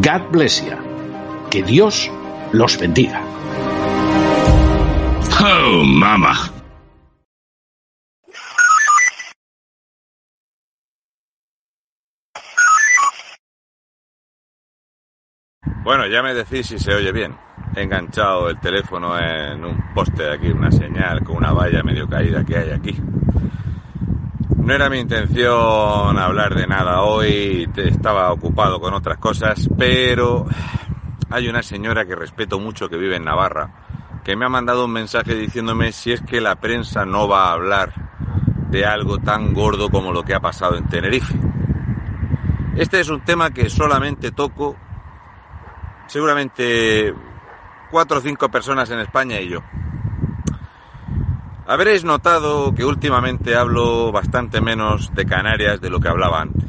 God bless you. Que Dios los bendiga. Oh, mama. Bueno, ya me decís si se oye bien. He enganchado el teléfono en un poste aquí, una señal con una valla medio caída que hay aquí. No era mi intención hablar de nada hoy, estaba ocupado con otras cosas, pero hay una señora que respeto mucho que vive en Navarra, que me ha mandado un mensaje diciéndome si es que la prensa no va a hablar de algo tan gordo como lo que ha pasado en Tenerife. Este es un tema que solamente toco seguramente cuatro o cinco personas en España y yo. Habréis notado que últimamente hablo bastante menos de Canarias de lo que hablaba antes.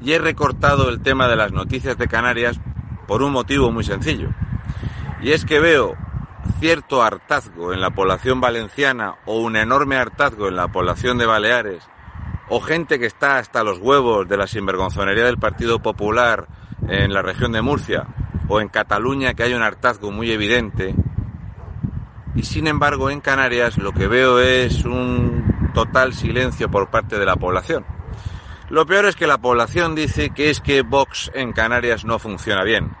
Y he recortado el tema de las noticias de Canarias por un motivo muy sencillo. Y es que veo cierto hartazgo en la población valenciana o un enorme hartazgo en la población de Baleares o gente que está hasta los huevos de la sinvergonzonería del Partido Popular en la región de Murcia o en Cataluña que hay un hartazgo muy evidente y sin embargo en Canarias lo que veo es un total silencio por parte de la población. Lo peor es que la población dice que es que Vox en Canarias no funciona bien.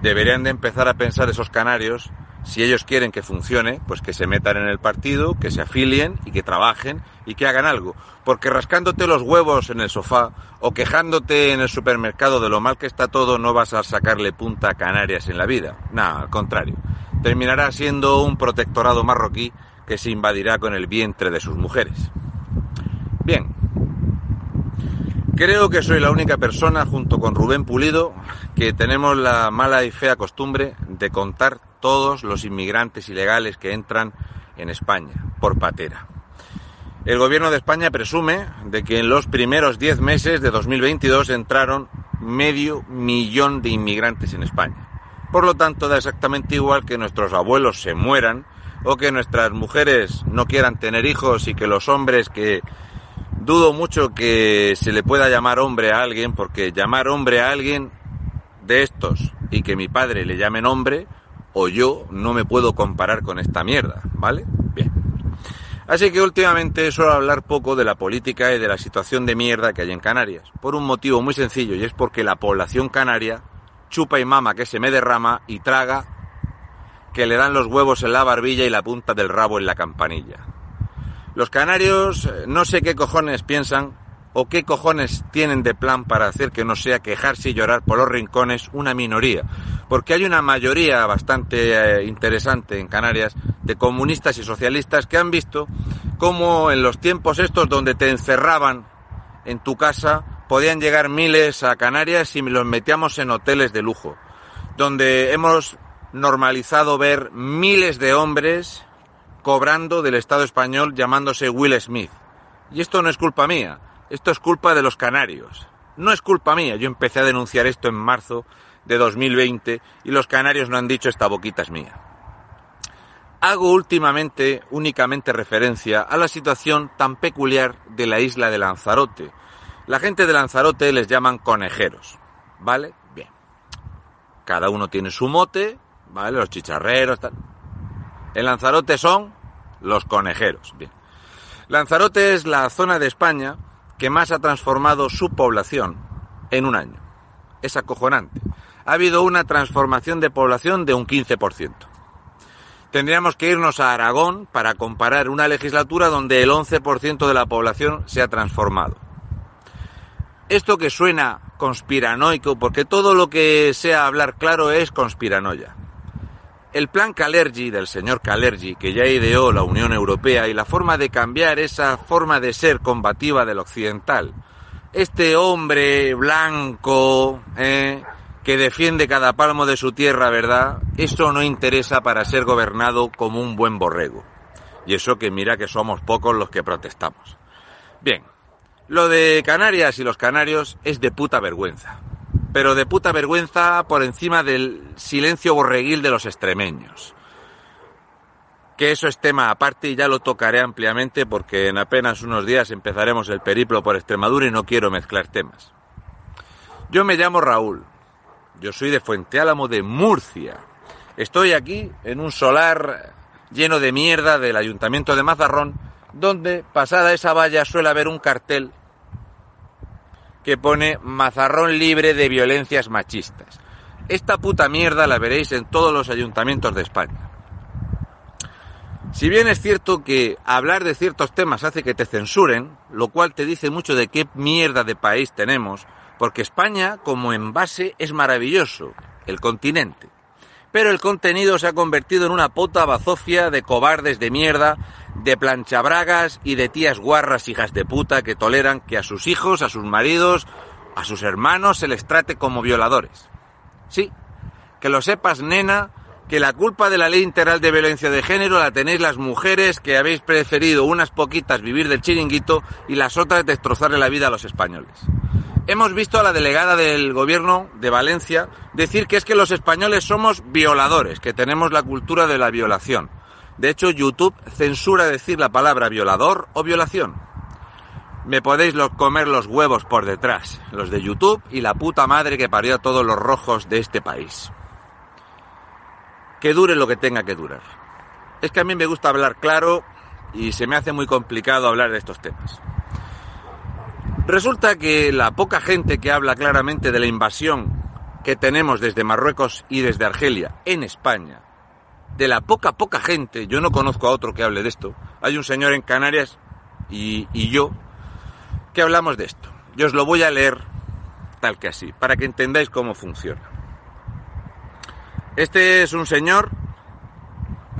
Deberían de empezar a pensar esos canarios, si ellos quieren que funcione, pues que se metan en el partido, que se afilien y que trabajen y que hagan algo. Porque rascándote los huevos en el sofá o quejándote en el supermercado de lo mal que está todo no vas a sacarle punta a Canarias en la vida. Nada, al contrario. Terminará siendo un protectorado marroquí que se invadirá con el vientre de sus mujeres. Bien, Creo que soy la única persona, junto con Rubén Pulido, que tenemos la mala y fea costumbre de contar todos los inmigrantes ilegales que entran en España, por patera. El gobierno de España presume de que en los primeros 10 meses de 2022 entraron medio millón de inmigrantes en España. Por lo tanto, da exactamente igual que nuestros abuelos se mueran o que nuestras mujeres no quieran tener hijos y que los hombres que dudo mucho que se le pueda llamar hombre a alguien, porque llamar hombre a alguien de estos y que mi padre le llamen hombre, o yo no me puedo comparar con esta mierda, ¿vale? Bien. Así que últimamente suelo hablar poco de la política y de la situación de mierda que hay en Canarias, por un motivo muy sencillo, y es porque la población canaria chupa y mama que se me derrama y traga que le dan los huevos en la barbilla y la punta del rabo en la campanilla. Los canarios eh, no sé qué cojones piensan o qué cojones tienen de plan para hacer que no sea quejarse y llorar por los rincones una minoría. Porque hay una mayoría bastante eh, interesante en Canarias de comunistas y socialistas que han visto cómo en los tiempos estos donde te encerraban en tu casa podían llegar miles a Canarias y los metíamos en hoteles de lujo. Donde hemos normalizado ver miles de hombres cobrando del Estado español llamándose Will Smith. Y esto no es culpa mía, esto es culpa de los canarios. No es culpa mía, yo empecé a denunciar esto en marzo de 2020 y los canarios no han dicho esta boquita es mía. Hago últimamente únicamente referencia a la situación tan peculiar de la isla de Lanzarote. La gente de Lanzarote les llaman conejeros, ¿vale? Bien. Cada uno tiene su mote, ¿vale? Los chicharreros, tal. En Lanzarote son los conejeros. Bien. Lanzarote es la zona de España que más ha transformado su población en un año. Es acojonante. Ha habido una transformación de población de un 15%. Tendríamos que irnos a Aragón para comparar una legislatura donde el 11% de la población se ha transformado. Esto que suena conspiranoico, porque todo lo que sea hablar claro es conspiranoia. El plan Calergi del señor Calergi, que ya ideó la Unión Europea, y la forma de cambiar esa forma de ser combativa del occidental. Este hombre blanco, eh, que defiende cada palmo de su tierra, ¿verdad? Eso no interesa para ser gobernado como un buen borrego. Y eso que mira que somos pocos los que protestamos. Bien, lo de Canarias y los canarios es de puta vergüenza. Pero de puta vergüenza por encima del silencio borreguil de los extremeños. Que eso es tema aparte y ya lo tocaré ampliamente porque en apenas unos días empezaremos el periplo por Extremadura y no quiero mezclar temas. Yo me llamo Raúl, yo soy de Fuente Álamo de Murcia. Estoy aquí en un solar lleno de mierda del Ayuntamiento de Mazarrón, donde pasada esa valla suele haber un cartel que pone Mazarrón libre de violencias machistas. Esta puta mierda la veréis en todos los ayuntamientos de España. Si bien es cierto que hablar de ciertos temas hace que te censuren, lo cual te dice mucho de qué mierda de país tenemos, porque España, como envase, es maravilloso, el continente. Pero el contenido se ha convertido en una puta bazofia de cobardes de mierda, de planchabragas y de tías guarras hijas de puta que toleran que a sus hijos, a sus maridos, a sus hermanos se les trate como violadores. Sí, que lo sepas, nena, que la culpa de la ley integral de violencia de género la tenéis las mujeres que habéis preferido unas poquitas vivir del chiringuito y las otras destrozarle la vida a los españoles. Hemos visto a la delegada del gobierno de Valencia decir que es que los españoles somos violadores, que tenemos la cultura de la violación. De hecho, YouTube censura decir la palabra violador o violación. Me podéis comer los huevos por detrás, los de YouTube y la puta madre que parió a todos los rojos de este país. Que dure lo que tenga que durar. Es que a mí me gusta hablar claro y se me hace muy complicado hablar de estos temas. Resulta que la poca gente que habla claramente de la invasión que tenemos desde Marruecos y desde Argelia en España, de la poca, poca gente, yo no conozco a otro que hable de esto, hay un señor en Canarias y, yo que hablamos de esto. Yo os lo voy a leer tal que así, para que entendáis cómo funciona. Este es un señor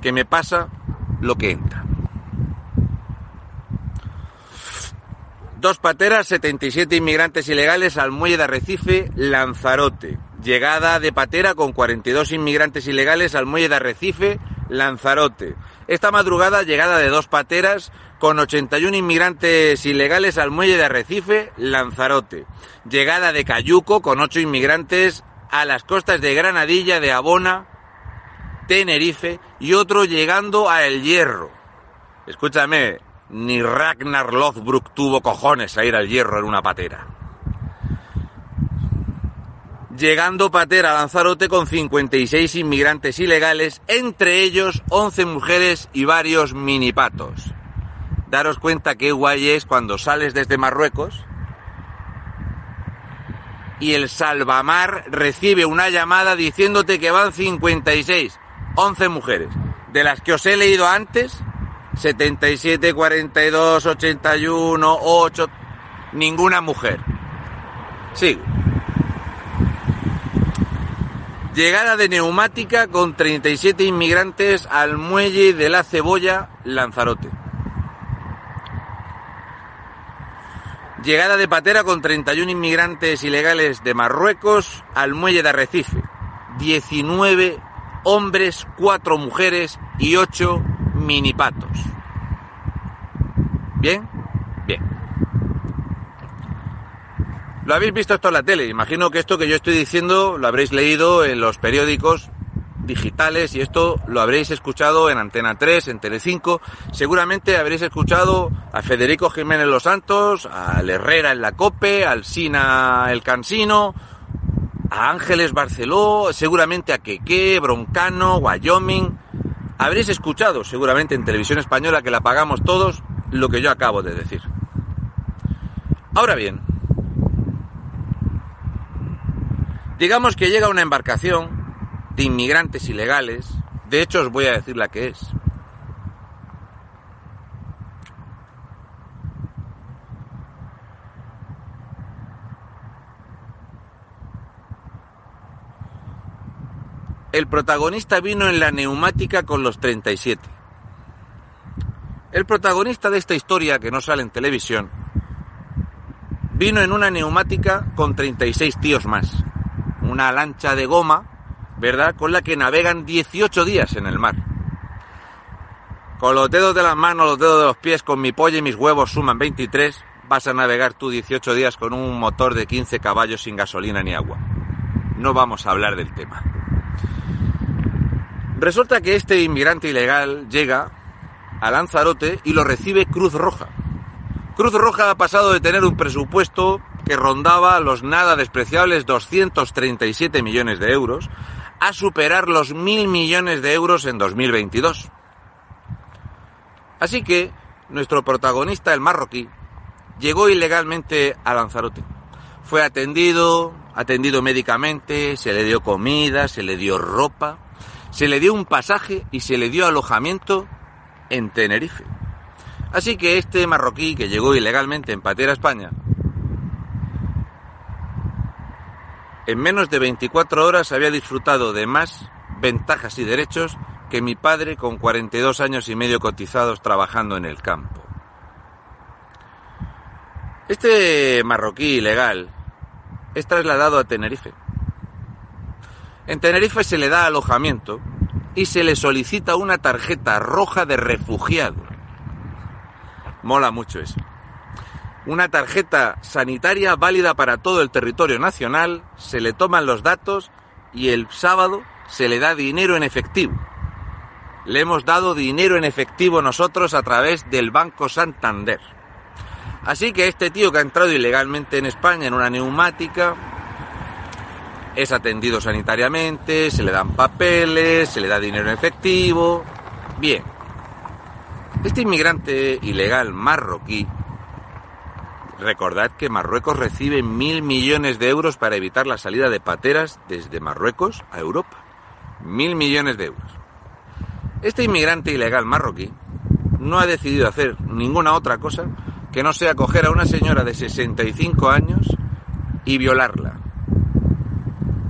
que me pasa lo que entra. Dos pateras, 77 inmigrantes ilegales al muelle de Arrecife, Lanzarote. Llegada de patera con 42 inmigrantes ilegales al muelle de Arrecife, Lanzarote. Esta madrugada, llegada de dos pateras con 81 inmigrantes ilegales al muelle de Arrecife, Lanzarote. Llegada de Cayuco con 8 inmigrantes a las costas de Granadilla, de Abona, Tenerife y otro llegando a El Hierro. Escúchame, ni Ragnar Lothbrok tuvo cojones a ir al hierro en una patera. Llegando patera a Lanzarote con 56 inmigrantes ilegales, entre ellos 11 mujeres y varios minipatos. Daros cuenta qué guay es cuando sales desde Marruecos y el salvamar recibe una llamada diciéndote que van 56, 11 mujeres, de las que os he leído antes, 77, 42, 81, 8, ninguna mujer. Sigo. Llegada de neumática con 37 inmigrantes al muelle de la Cebolla, Lanzarote. Llegada de patera con 31 inmigrantes ilegales de Marruecos al muelle de Arrecife. 19 hombres, 4 mujeres y 8 minipatos. ¿Bien? Bien. Lo habéis visto esto en la tele. Imagino que esto que yo estoy diciendo lo habréis leído en los periódicos digitales y esto lo habréis escuchado en Antena 3, en Telecinco. Seguramente habréis escuchado a Federico Jiménez Los Santos, a Herrera en la Cope, al Sina el Cansino, a Ángeles Barceló, seguramente a Queque, Broncano, Wyoming. Habréis escuchado seguramente en televisión española que la pagamos todos lo que yo acabo de decir. Ahora bien, digamos que llega una embarcación de inmigrantes ilegales De hecho, os voy a decir la que es. El protagonista vino en la neumática con los 37. El protagonista de esta historia que no sale en televisión vino en una neumática con 36 tíos más. Una lancha de goma, ¿verdad? Con la que navegan 18 días en el mar. Con los dedos de las manos, los dedos de los pies, con mi polla y mis huevos suman 23, vas a navegar tú 18 días con un motor de 15 caballos sin gasolina ni agua. No vamos a hablar del tema. Resulta que este inmigrante ilegal llega a Lanzarote y lo recibe Cruz Roja. Cruz Roja ha pasado de tener un presupuesto que rondaba los nada despreciables 237 millones de euros a superar los mil millones de euros en 2022. Así que nuestro protagonista, el marroquí, llegó ilegalmente a Lanzarote. Fue atendido, atendido médicamente, se le dio comida, se le dio ropa, se le dio un pasaje y se le dio alojamiento en Tenerife. Así que este marroquí que llegó ilegalmente en Patera, España, en menos de 24 horas había disfrutado de más ventajas y derechos que mi padre con 42 años y medio cotizados trabajando en el campo. Este marroquí ilegal es trasladado a Tenerife en Tenerife se le da alojamiento y se le solicita una tarjeta roja de refugiado. Mola mucho eso. Una tarjeta sanitaria válida para todo el territorio nacional, se le toman los datos y el sábado se le da dinero en efectivo. Le hemos dado dinero en efectivo nosotros a través del Banco Santander. Así que este tío que ha entrado ilegalmente en España en una neumática, es atendido sanitariamente, se le dan papeles, se le da dinero en efectivo. Bien. Este inmigrante ilegal marroquí, recordad que Marruecos recibe mil millones de euros para evitar la salida de pateras desde Marruecos a Europa. Mil millones de euros. Este inmigrante ilegal marroquí no ha decidido hacer ninguna otra cosa que no sea coger a una señora de 65 años y violarla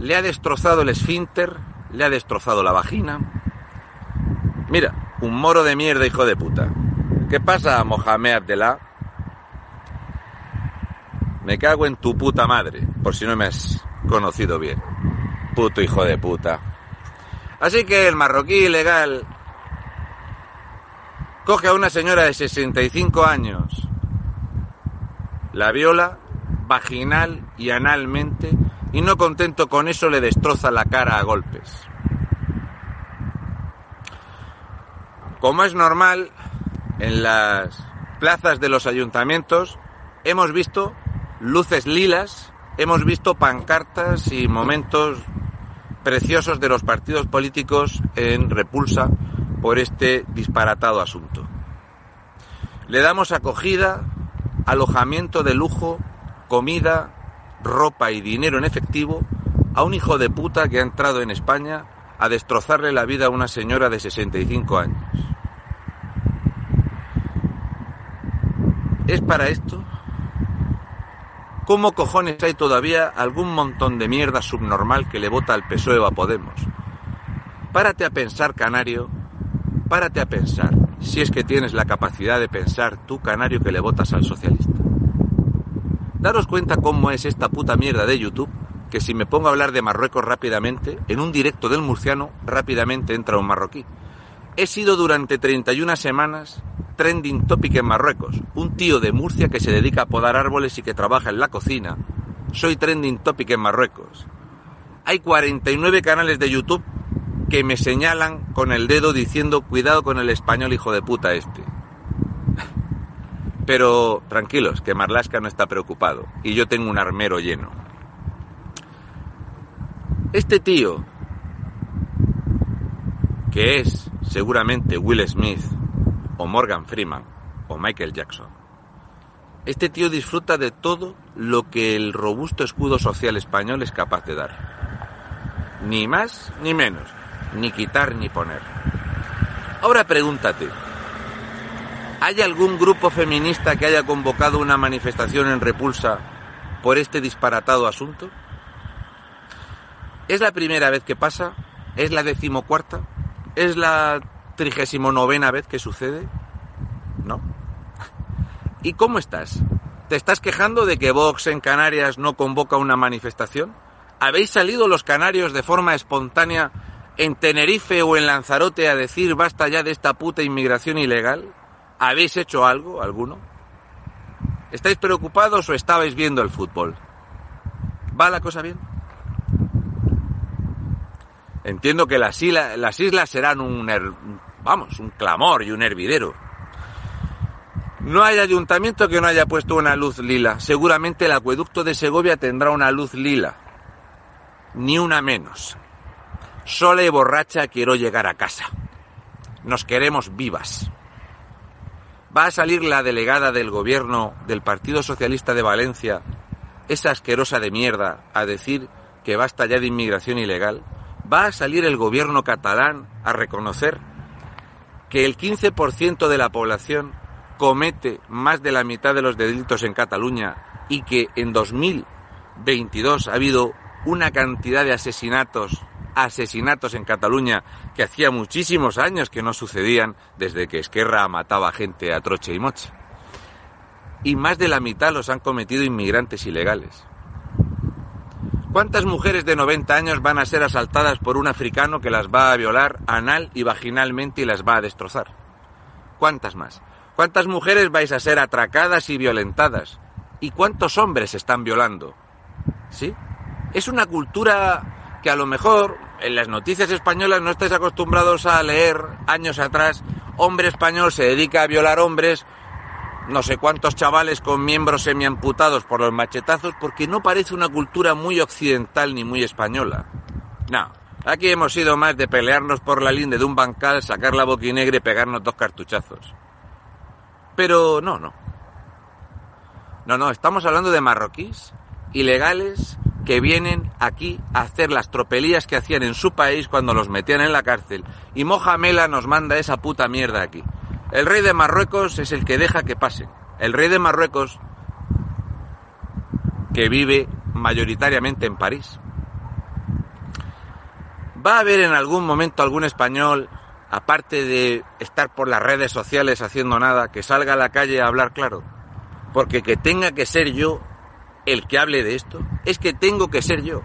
le ha destrozado el esfínter, le ha destrozado la vagina. Mira, un moro de mierda, hijo de puta. ¿Qué pasa, Mohamed Abdelá? Me cago en tu puta madre, por si no me has conocido bien. Puto hijo de puta. Así que el marroquí ilegal coge a una señora de 65 años, la viola vaginal y analmente y no contento con eso le destroza la cara a golpes. Como es normal, en las plazas de los ayuntamientos hemos visto luces lilas, hemos visto pancartas y momentos preciosos de los partidos políticos en repulsa por este disparatado asunto. Le damos acogida, alojamiento de lujo, comida, ropa y dinero en efectivo a un hijo de puta que ha entrado en España a destrozarle la vida a una señora de 65 años. ¿Es para esto? ¿Cómo cojones hay todavía algún montón de mierda subnormal que le vota al PSOE a Podemos? Párate a pensar, canario, párate a pensar, si es que tienes la capacidad de pensar tú, canario, que le votas al socialista. Daros cuenta cómo es esta puta mierda de YouTube, que si me pongo a hablar de Marruecos rápidamente, en un directo del murciano rápidamente entra un marroquí. He sido durante 31 semanas trending topic en Marruecos. Un tío de Murcia que se dedica a podar árboles y que trabaja en la cocina. Soy trending topic en Marruecos. Hay 49 canales de YouTube que me señalan con el dedo diciendo cuidado con el español hijo de puta este. Pero tranquilos, que Marlaska no está preocupado y yo tengo un armero lleno. Este tío, que es seguramente Will Smith o Morgan Freeman o Michael Jackson, este tío disfruta de todo lo que el robusto escudo social español es capaz de dar. Ni más ni menos. ni quitar ni poner. Ahora pregúntate, ¿hay algún grupo feminista que haya convocado una manifestación en repulsa por este disparatado asunto? ¿Es la primera vez que pasa? ¿Es la decimocuarta? ¿Es la trigésimo novena vez que sucede? ¿No? ¿Y cómo estás? ¿Te estás quejando de que Vox en Canarias no convoca una manifestación? ¿Habéis salido los canarios de forma espontánea en Tenerife o en Lanzarote a decir basta ya de esta puta inmigración ilegal? ¿Habéis hecho algo, alguno? ¿Estáis preocupados o estabais viendo el fútbol? ¿Va la cosa bien? Entiendo que las islas, las islas serán un, vamos, un clamor y un hervidero. No hay ayuntamiento que no haya puesto una luz lila. Seguramente el acueducto de Segovia tendrá una luz lila. Ni una menos. Sola y borracha quiero llegar a casa. Nos queremos vivas. Va a salir la delegada del gobierno del Partido Socialista de Valencia, esa asquerosa de mierda, a decir que basta ya de inmigración ilegal. Va a salir el gobierno catalán a reconocer que el 15% de la población comete más de la mitad de los delitos en Cataluña y que en 2022 ha habido una cantidad de asesinatos, asesinatos en Cataluña que hacía muchísimos años que no sucedían desde que Esquerra mataba gente a troche y moche. Y más de la mitad los han cometido inmigrantes ilegales. ¿Cuántas mujeres de 90 años van a ser asaltadas por un africano que las va a violar anal y vaginalmente y las va a destrozar? ¿Cuántas más? ¿Cuántas mujeres vais a ser atracadas y violentadas? ¿Y cuántos hombres están violando? ¿Sí? Es una cultura que a lo mejor en las noticias españolas no estáis acostumbrados a leer años atrás. Hombre español se dedica a violar hombres no sé cuántos chavales con miembros semiamputados por los machetazos porque no parece una cultura muy occidental ni muy española. No, aquí hemos sido más de pelearnos por la linde de un bancal, sacar la boquinegra y pegarnos dos cartuchazos. Pero no, no. No, no, estamos hablando de marroquíes ilegales que vienen aquí a hacer las tropelías que hacían en su país cuando los metían en la cárcel. Y Mohamela nos manda esa puta mierda aquí. El rey de Marruecos es el que deja que pase. El rey de Marruecos, que vive mayoritariamente en París. ¿Va a haber en algún momento algún español, aparte de estar por las redes sociales haciendo nada, que salga a la calle a hablar claro? Porque que tenga que ser yo el que hable de esto, es que tengo que ser yo.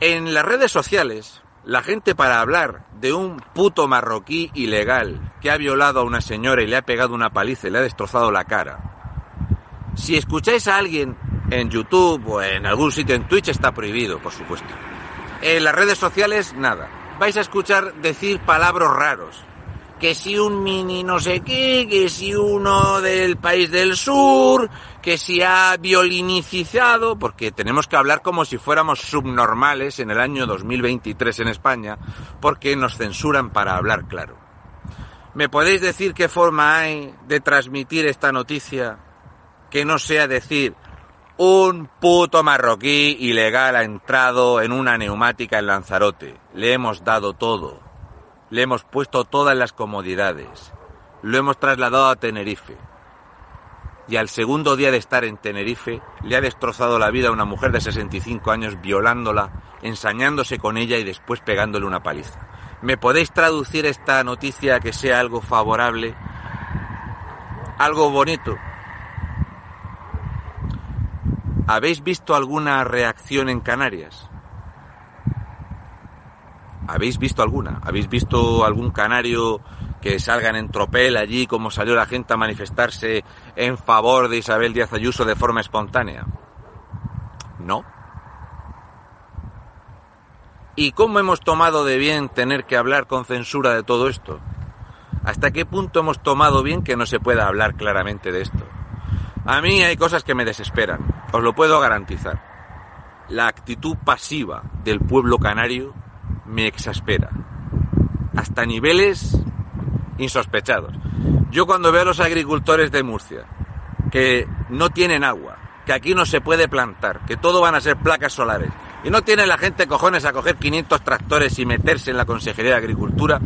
En las redes sociales, la gente para hablar de un puto marroquí ilegal que ha violado a una señora y le ha pegado una paliza y le ha destrozado la cara. Si escucháis a alguien en YouTube o en algún sitio en Twitch está prohibido, por supuesto. En las redes sociales, nada. Vais a escuchar decir palabras raros que si un mini no sé qué, que si uno del país del sur, que si ha violinicizado, porque tenemos que hablar como si fuéramos subnormales en el año 2023 en España, porque nos censuran para hablar claro. ¿Me podéis decir qué forma hay de transmitir esta noticia que no sea decir un puto marroquí ilegal ha entrado en una neumática en Lanzarote? Le hemos dado todo le hemos puesto todas las comodidades, lo hemos trasladado a Tenerife. Y al segundo día de estar en Tenerife le ha destrozado la vida a una mujer de 65 años violándola, ensañándose con ella y después pegándole una paliza. ¿Me podéis traducir esta noticia que sea algo favorable? Algo bonito. ¿Habéis visto alguna reacción en Canarias? ¿Habéis visto alguna? ¿Habéis visto algún canario que salgan en tropel allí como salió la gente a manifestarse en favor de Isabel Díaz Ayuso de forma espontánea? No. ¿Y cómo hemos tomado de bien tener que hablar con censura de todo esto? ¿Hasta qué punto hemos tomado bien que no se pueda hablar claramente de esto? A mí hay cosas que me desesperan, os lo puedo garantizar. La actitud pasiva del pueblo canario me exaspera. Hasta niveles insospechados. Yo cuando veo a los agricultores de Murcia que no tienen agua, que aquí no se puede plantar, que todo van a ser placas solares, y no tiene la gente cojones a coger 500 tractores y meterse en la Consejería de Agricultura,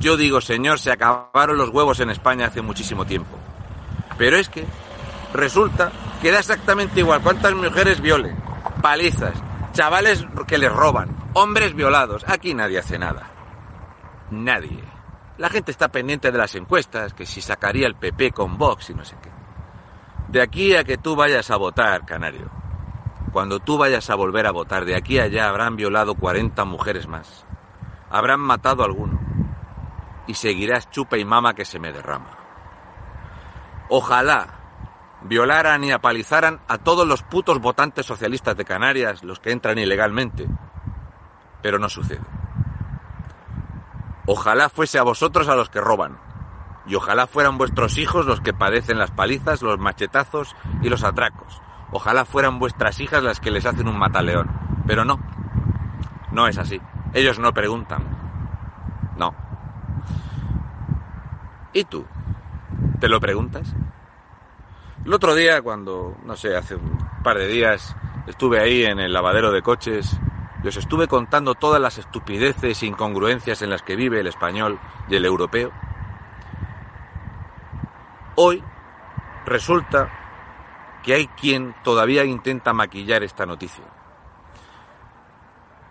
yo digo, señor, se acabaron los huevos en España hace muchísimo tiempo. Pero es que resulta que da exactamente igual cuántas mujeres violen, palizas, chavales que les roban, hombres violados. Aquí nadie hace nada. Nadie. La gente está pendiente de las encuestas, que si sacaría el PP con Vox y no sé qué. De aquí a que tú vayas a votar, Canario, cuando tú vayas a volver a votar, de aquí a allá habrán violado 40 mujeres más. Habrán matado a alguno. Y seguirás chupa y mama que se me derrama. Ojalá violaran y apalizaran a todos los putos votantes socialistas de Canarias, los que entran ilegalmente. Pero no sucede. Ojalá fuese a vosotros a los que roban. Y ojalá fueran vuestros hijos los que padecen las palizas, los machetazos y los atracos. Ojalá fueran vuestras hijas las que les hacen un mataleón. Pero no. No es así. Ellos no preguntan. No. ¿Y tú? ¿Te lo preguntas? El otro día, cuando, no sé, hace un par de días, estuve ahí en el lavadero de coches os estuve contando todas las estupideces e incongruencias en las que vive el español y el europeo. Hoy resulta que hay quien todavía intenta maquillar esta noticia.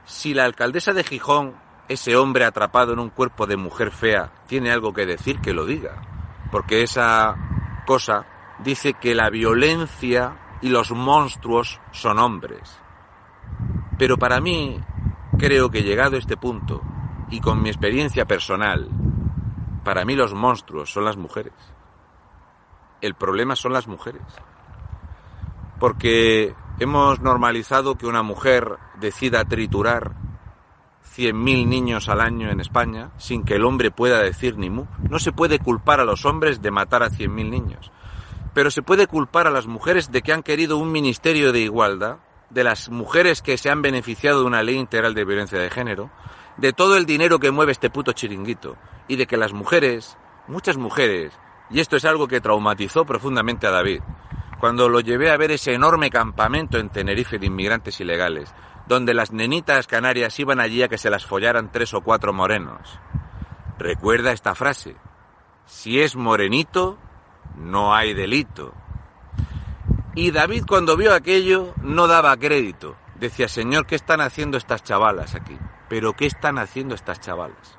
Si la alcaldesa de Gijón, ese hombre atrapado en un cuerpo de mujer fea, tiene algo que decir, que lo diga. Porque esa cosa dice que la violencia y los monstruos son hombres. Pero para mí, creo que llegado a este punto, y con mi experiencia personal, para mí los monstruos son las mujeres. El problema son las mujeres porque hemos normalizado que una mujer decida triturar 100.000 niños al año en España sin que el hombre pueda decir ni mu. No se puede culpar a los hombres de matar a 100.000 niños, pero se puede culpar a las mujeres de que han querido un ministerio de igualdad, de las mujeres que se han beneficiado de una ley integral de violencia de género, de todo el dinero que mueve este puto chiringuito y de que las mujeres, muchas mujeres, y esto es algo que traumatizó profundamente a David, cuando lo llevé a ver ese enorme campamento en Tenerife de inmigrantes ilegales, donde las nenitas canarias iban allí a que se las follaran tres o cuatro morenos. Recuerda esta frase, si es morenito, no hay delito. Y David cuando vio aquello no daba crédito. Decía, Señor, ¿qué están haciendo estas chavalas aquí? Pero ¿qué están haciendo estas chavalas?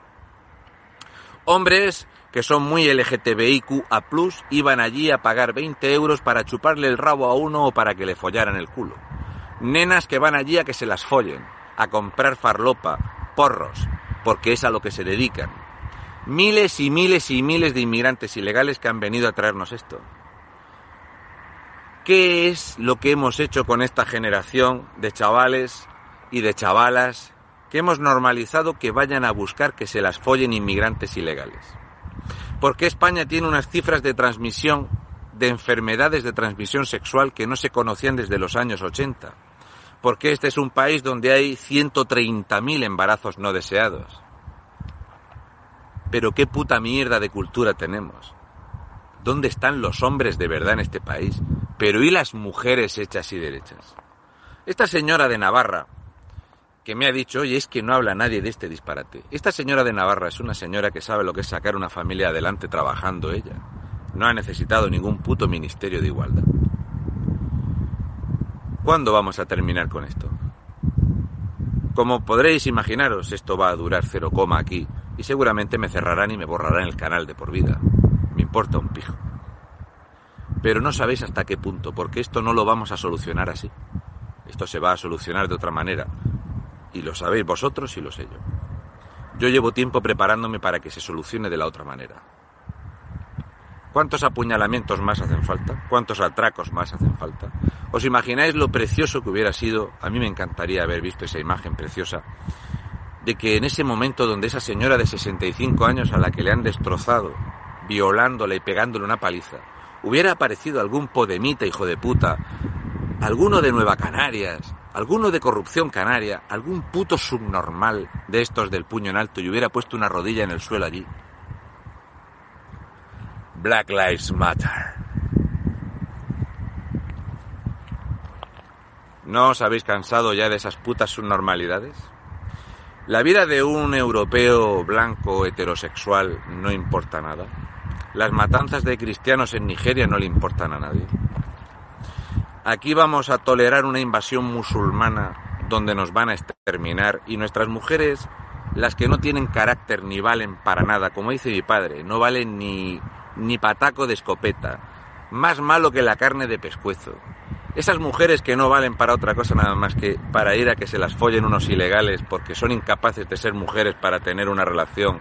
Hombres que son muy LGTBIQA+, iban allí a pagar 20 euros para chuparle el rabo a uno o para que le follaran el culo. Nenas que van allí a que se las follen, a comprar farlopa, porros, porque es a lo que se dedican. Miles y miles y miles de inmigrantes ilegales que han venido a traernos esto. ¿Qué es lo que hemos hecho con esta generación de chavales y de chavalas que hemos normalizado que vayan a buscar que se las follen inmigrantes ilegales? ¿Por qué España tiene unas cifras de transmisión de enfermedades de transmisión sexual que no se conocían desde los años 80? ¿Por qué este es un país donde hay 130.000 embarazos no deseados? Pero qué puta mierda de cultura tenemos. ¿Dónde están los hombres de verdad en este país? Pero ¿y las mujeres hechas y derechas? Esta señora de Navarra, que me ha dicho, oye, es que no habla nadie de este disparate. Esta señora de Navarra es una señora que sabe lo que es sacar una familia adelante trabajando ella. No ha necesitado ningún puto ministerio de igualdad. ¿Cuándo vamos a terminar con esto? Como podréis imaginaros, esto va a durar cero coma aquí y seguramente me cerrarán y me borrarán el canal de por vida. Importa un pijo. Pero no sabéis hasta qué punto, porque esto no lo vamos a solucionar así. Esto se va a solucionar de otra manera, y lo sabéis vosotros y lo sé yo. Yo llevo tiempo preparándome para que se solucione de la otra manera. ¿Cuántos apuñalamientos más hacen falta? ¿Cuántos atracos más hacen falta? ¿Os imagináis lo precioso que hubiera sido? A mí me encantaría haber visto esa imagen preciosa de que en ese momento donde esa señora de 65 años a la que le han destrozado, violándola y pegándole una paliza, hubiera aparecido algún podemita hijo de puta, alguno de Nueva Canarias, alguno de corrupción canaria, algún puto subnormal de estos del puño en alto y hubiera puesto una rodilla en el suelo allí. Black Lives Matter. ¿No os habéis cansado ya de esas putas subnormalidades? La vida de un europeo blanco heterosexual no importa nada. Las matanzas de cristianos en Nigeria no le importan a nadie. Aquí vamos a tolerar una invasión musulmana donde nos van a exterminar y nuestras mujeres, las que no tienen carácter ni valen para nada, como dice mi padre, no valen ni, ni pataco de escopeta, más malo que la carne de pescuezo. Esas mujeres que no valen para otra cosa nada más que para ir a que se las follen unos ilegales porque son incapaces de ser mujeres para tener una relación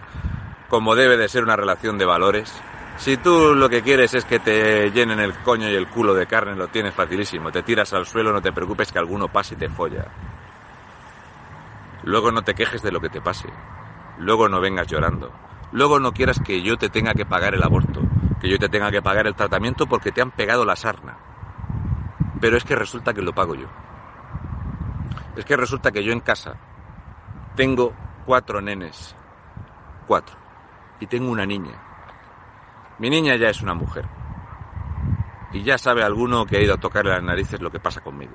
como debe de ser una relación de valores. Si tú lo que quieres es que te llenen el coño y el culo de carne, lo tienes facilísimo. Te tiras al suelo, no te preocupes que alguno pase y te folla. Luego no te quejes de lo que te pase. Luego no vengas llorando. Luego no quieras que yo te tenga que pagar el aborto, que yo te tenga que pagar el tratamiento porque te han pegado la sarna. Pero es que resulta que lo pago yo. Es que resulta que yo en casa tengo cuatro nenes. Cuatro. Y tengo una niña. Mi niña ya es una mujer. Y ya sabe alguno que ha ido a tocarle las narices lo que pasa conmigo.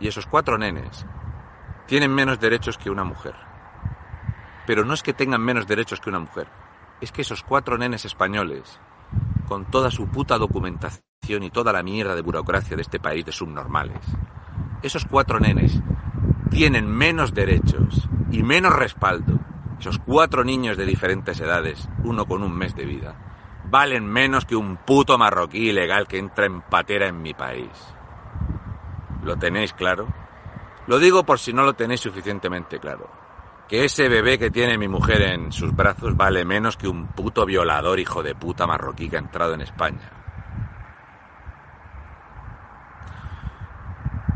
Y esos cuatro nenes tienen menos derechos que una mujer. Pero no es que tengan menos derechos que una mujer. Es que esos cuatro nenes españoles, con toda su puta documentación, y toda la mierda de burocracia de este país de subnormales. Esos cuatro nenes tienen menos derechos y menos respaldo. Esos cuatro niños de diferentes edades, uno con un mes de vida, valen menos que un puto marroquí ilegal que entra en patera en mi país. ¿Lo tenéis claro? Lo digo por si no lo tenéis suficientemente claro. Que ese bebé que tiene mi mujer en sus brazos vale menos que un puto violador hijo de puta marroquí que ha entrado en España.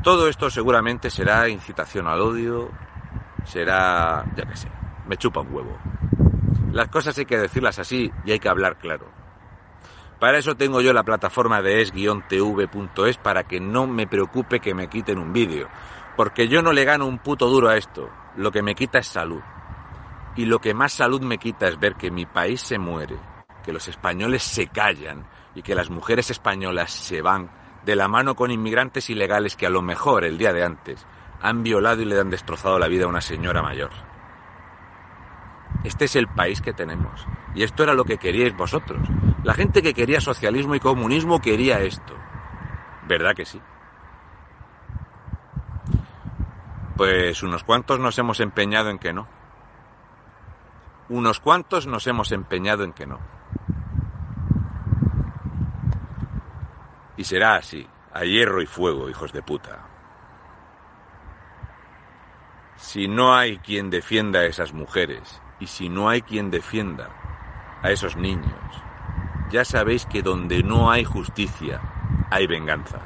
Todo esto seguramente será incitación al odio, será, ya que sé, me chupa un huevo. Las cosas hay que decirlas así y hay que hablar claro. Para eso tengo yo la plataforma de es-tv.es para que no me preocupe que me quiten un vídeo, porque yo no le gano un puto duro a esto, lo que me quita es salud. Y lo que más salud me quita es ver que mi país se muere, que los españoles se callan y que las mujeres españolas se van de la mano con inmigrantes ilegales que a lo mejor el día de antes han violado y le han destrozado la vida a una señora mayor. Este es el país que tenemos. Y esto era lo que queríais vosotros. La gente que quería socialismo y comunismo quería esto. ¿Verdad que sí? Pues unos cuantos nos hemos empeñado en que no. Unos cuantos nos hemos empeñado en que no. Y será así, a hierro y fuego, hijos de puta. Si no hay quien defienda a esas mujeres y si no hay quien defienda a esos niños, ya sabéis que donde no hay justicia, hay venganza.